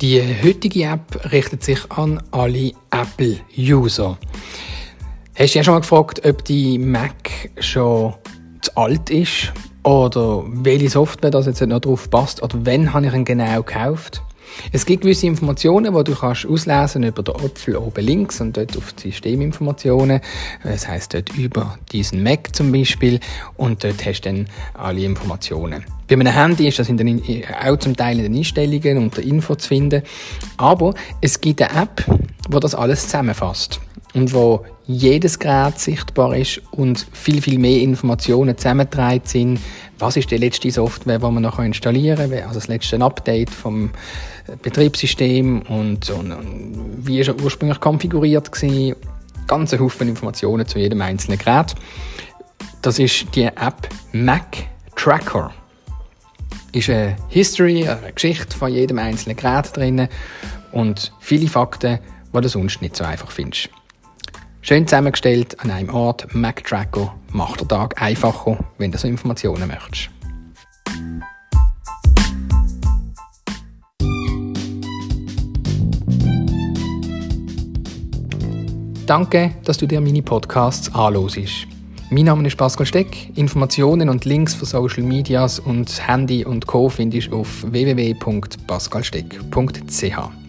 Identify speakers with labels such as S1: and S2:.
S1: Die heutige App richtet sich an alle Apple-User. Hast du ja schon mal gefragt, ob die Mac schon zu alt ist oder welche Software das jetzt noch drauf passt oder wann habe ich ihn genau gekauft? Es gibt gewisse Informationen, die du kannst auslesen über den Apfel oben links und dort auf die Systeminformationen. Das heißt dort über diesen Mac zum Beispiel und dort hast du dann alle Informationen. Bei einem Handy ist das in den, auch zum Teil in den Einstellungen und der Info zu finden. Aber es gibt eine App, wo das alles zusammenfasst und wo jedes Gerät sichtbar ist und viel, viel mehr Informationen zusammengetragen sind. Was ist die letzte Software, die man noch installieren kann? Also das letzte Update vom Betriebssystem und, und, und wie ist er ursprünglich konfiguriert gewesen? Ganze Haufen Informationen zu jedem einzelnen Gerät. Das ist die App Mac Tracker. Ist eine History, eine Geschichte von jedem einzelnen Gerät drin und viele Fakten, die du sonst nicht so einfach findest. Schön zusammengestellt an einem Ort. Mac Tracker macht den Tag einfacher, wenn du so Informationen möchtest. Danke, dass du dir meine Podcasts anhörst. Mein Name ist Pascal Steck. Informationen und Links für Social Medias und Handy und Co. findest du auf www.pascalsteck.ch.